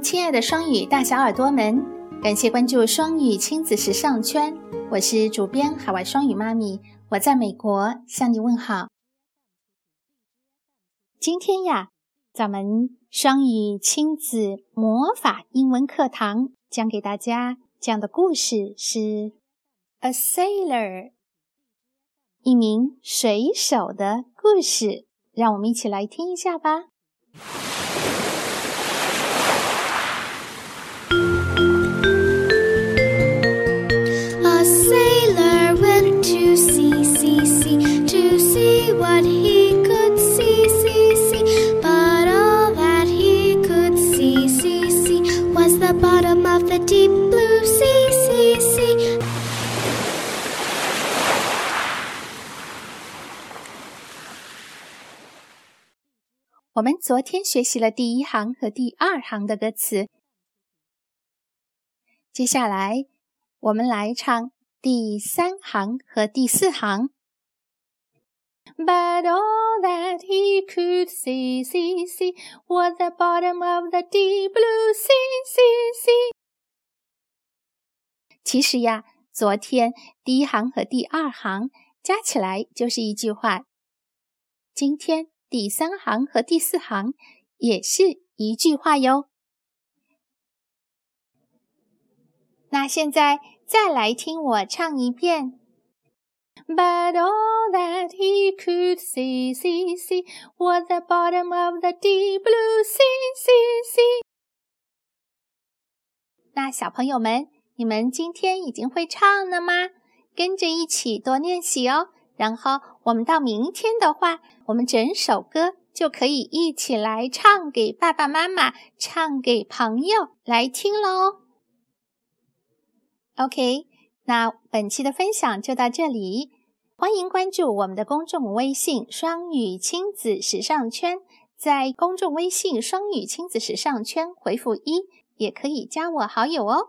亲爱的双语大小耳朵们，感谢关注双语亲子时尚圈，我是主编海外双语妈咪，我在美国向你问好。今天呀，咱们双语亲子魔法英文课堂将给大家讲的故事是《A Sailor》，一名水手的故事，让我们一起来听一下吧。我们昨天学习了第一行和第二行的歌词，接下来我们来唱第三行和第四行。But all that he could see, see, see was the bottom of the deep blue sea, sea, sea。其实呀，昨天第一行和第二行加起来就是一句话，今天。第三行和第四行也是一句话哟。那现在再来听我唱一遍。But all that he could see, see, see was the bottom of the deep blue sea, sea, sea。那小朋友们，你们今天已经会唱了吗？跟着一起多练习哦。然后我们到明天的话，我们整首歌就可以一起来唱给爸爸妈妈、唱给朋友来听喽。OK，那本期的分享就到这里，欢迎关注我们的公众微信“双语亲子时尚圈”。在公众微信“双语亲子时尚圈”回复一，也可以加我好友哦。